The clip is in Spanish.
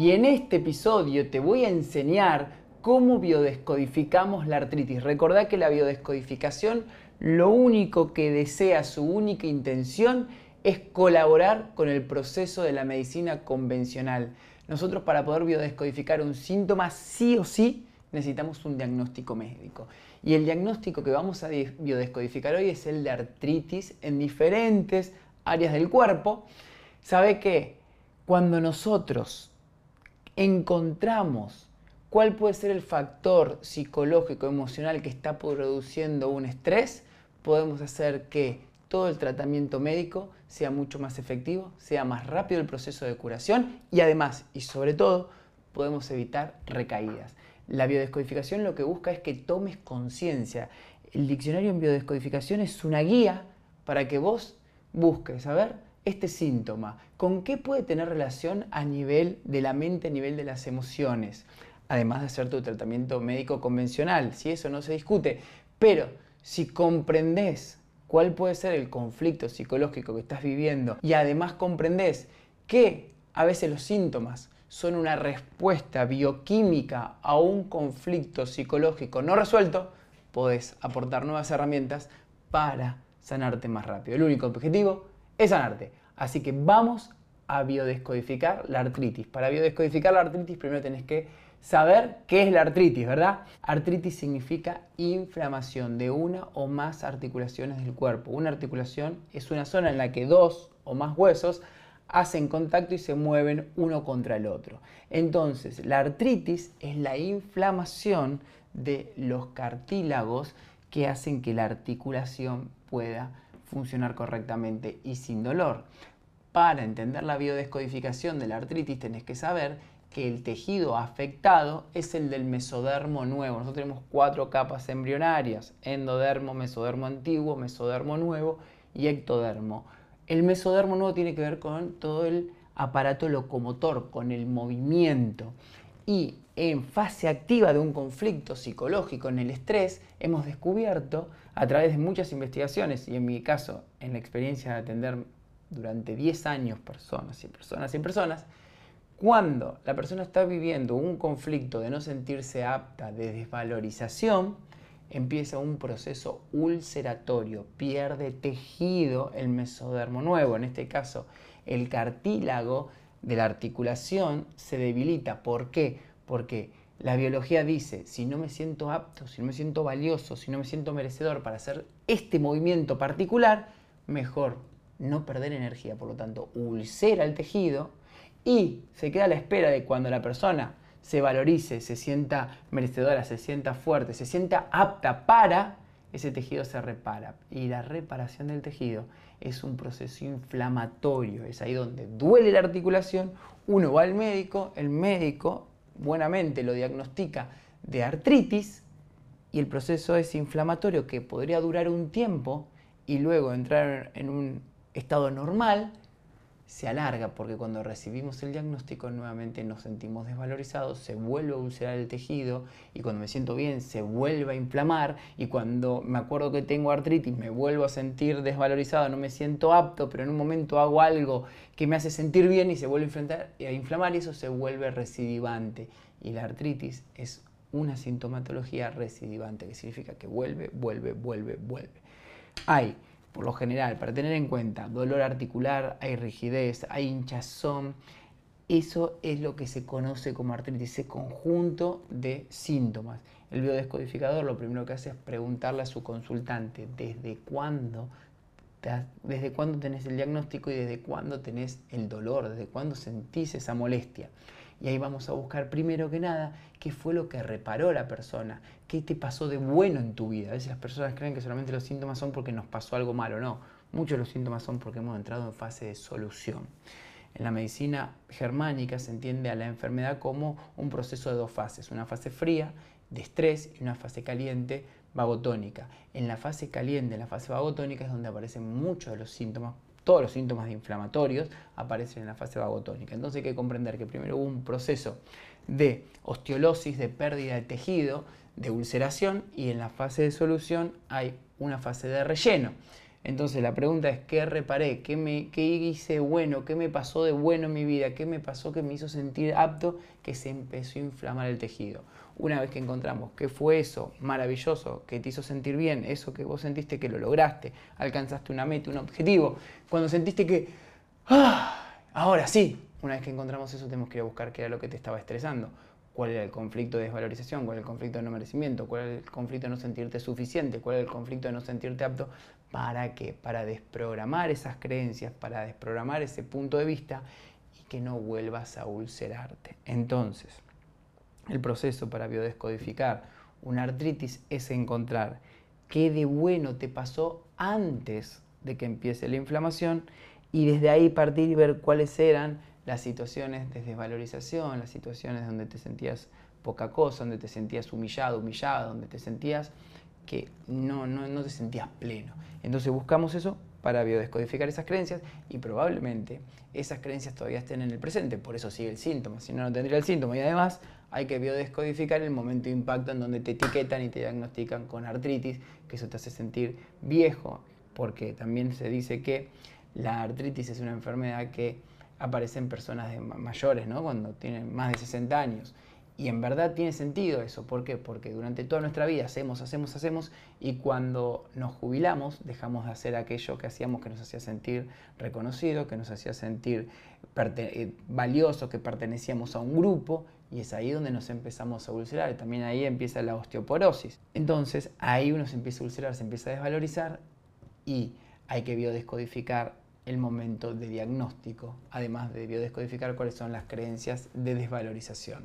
y en este episodio te voy a enseñar cómo biodescodificamos la artritis. Recordá que la biodescodificación lo único que desea, su única intención es colaborar con el proceso de la medicina convencional. Nosotros para poder biodescodificar un síntoma sí o sí necesitamos un diagnóstico médico. Y el diagnóstico que vamos a biodescodificar hoy es el de artritis en diferentes áreas del cuerpo. ¿Sabe que cuando nosotros encontramos cuál puede ser el factor psicológico, emocional que está produciendo un estrés, podemos hacer que todo el tratamiento médico sea mucho más efectivo, sea más rápido el proceso de curación y además, y sobre todo, podemos evitar recaídas. La biodescodificación lo que busca es que tomes conciencia. El diccionario en biodescodificación es una guía para que vos busques, a ver, este síntoma, ¿con qué puede tener relación a nivel de la mente, a nivel de las emociones? Además de hacer tu tratamiento médico convencional, si eso no se discute. Pero si comprendes cuál puede ser el conflicto psicológico que estás viviendo y además comprendes que a veces los síntomas son una respuesta bioquímica a un conflicto psicológico no resuelto, podés aportar nuevas herramientas para sanarte más rápido. El único objetivo es sanarte. Así que vamos a biodescodificar la artritis. Para biodescodificar la artritis primero tenés que saber qué es la artritis, ¿verdad? Artritis significa inflamación de una o más articulaciones del cuerpo. Una articulación es una zona en la que dos o más huesos hacen contacto y se mueven uno contra el otro. Entonces, la artritis es la inflamación de los cartílagos que hacen que la articulación pueda funcionar correctamente y sin dolor. Para entender la biodescodificación de la artritis tenés que saber que el tejido afectado es el del mesodermo nuevo. Nosotros tenemos cuatro capas embrionarias, endodermo, mesodermo antiguo, mesodermo nuevo y ectodermo. El mesodermo nuevo tiene que ver con todo el aparato locomotor, con el movimiento. Y en fase activa de un conflicto psicológico, en el estrés, hemos descubierto a través de muchas investigaciones, y en mi caso, en la experiencia de atender durante 10 años personas y personas y personas, cuando la persona está viviendo un conflicto de no sentirse apta, de desvalorización, empieza un proceso ulceratorio, pierde tejido el mesodermo nuevo, en este caso el cartílago de la articulación se debilita. ¿Por qué? Porque la biología dice, si no me siento apto, si no me siento valioso, si no me siento merecedor para hacer este movimiento particular, mejor no perder energía. Por lo tanto, ulcera el tejido y se queda a la espera de cuando la persona se valorice, se sienta merecedora, se sienta fuerte, se sienta apta para, ese tejido se repara. Y la reparación del tejido es un proceso inflamatorio, es ahí donde duele la articulación, uno va al médico, el médico buenamente lo diagnostica de artritis y el proceso es inflamatorio que podría durar un tiempo y luego entrar en un estado normal se alarga porque cuando recibimos el diagnóstico nuevamente nos sentimos desvalorizados, se vuelve a ulcerar el tejido y cuando me siento bien se vuelve a inflamar y cuando me acuerdo que tengo artritis me vuelvo a sentir desvalorizado, no me siento apto, pero en un momento hago algo que me hace sentir bien y se vuelve a inflamar y eso se vuelve recidivante. Y la artritis es una sintomatología recidivante, que significa que vuelve, vuelve, vuelve, vuelve. Hay por lo general, para tener en cuenta, dolor articular, hay rigidez, hay hinchazón. Eso es lo que se conoce como artritis, ese conjunto de síntomas. El biodescodificador lo primero que hace es preguntarle a su consultante desde cuándo, desde cuándo tenés el diagnóstico y desde cuándo tenés el dolor, desde cuándo sentís esa molestia. Y ahí vamos a buscar primero que nada qué fue lo que reparó la persona, qué te pasó de bueno en tu vida. A veces las personas creen que solamente los síntomas son porque nos pasó algo malo, no. Muchos de los síntomas son porque hemos entrado en fase de solución. En la medicina germánica se entiende a la enfermedad como un proceso de dos fases, una fase fría de estrés y una fase caliente vagotónica. En la fase caliente, en la fase vagotónica es donde aparecen muchos de los síntomas todos los síntomas inflamatorios aparecen en la fase vagotónica. Entonces hay que comprender que primero hubo un proceso de osteolosis, de pérdida de tejido, de ulceración y en la fase de solución hay una fase de relleno. Entonces la pregunta es, ¿qué reparé? ¿Qué, me, ¿Qué hice bueno? ¿Qué me pasó de bueno en mi vida? ¿Qué me pasó que me hizo sentir apto? Que se empezó a inflamar el tejido. Una vez que encontramos qué fue eso maravilloso, que te hizo sentir bien, eso que vos sentiste que lo lograste, alcanzaste una meta, un objetivo, cuando sentiste que, ¡ah! ahora sí, una vez que encontramos eso tenemos que ir a buscar qué era lo que te estaba estresando cuál era el conflicto de desvalorización, cuál era el conflicto de no merecimiento, cuál era el conflicto de no sentirte suficiente, cuál era el conflicto de no sentirte apto. ¿Para qué? Para desprogramar esas creencias, para desprogramar ese punto de vista y que no vuelvas a ulcerarte. Entonces, el proceso para biodescodificar una artritis es encontrar qué de bueno te pasó antes de que empiece la inflamación y desde ahí partir y ver cuáles eran las situaciones de desvalorización, las situaciones donde te sentías poca cosa, donde te sentías humillado, humillada, donde te sentías que no, no, no te sentías pleno. Entonces buscamos eso para biodescodificar esas creencias y probablemente esas creencias todavía estén en el presente, por eso sigue el síntoma, si no, no tendría el síntoma. Y además hay que biodescodificar el momento de impacto en donde te etiquetan y te diagnostican con artritis, que eso te hace sentir viejo, porque también se dice que la artritis es una enfermedad que aparecen personas mayores, ¿no? cuando tienen más de 60 años. Y en verdad tiene sentido eso. ¿Por qué? Porque durante toda nuestra vida hacemos, hacemos, hacemos y cuando nos jubilamos dejamos de hacer aquello que hacíamos que nos hacía sentir reconocido, que nos hacía sentir eh, valioso, que pertenecíamos a un grupo y es ahí donde nos empezamos a ulcerar. También ahí empieza la osteoporosis. Entonces ahí uno se empieza a ulcerar, se empieza a desvalorizar y hay que biodescodificar el momento de diagnóstico, además de biodescodificar cuáles son las creencias de desvalorización.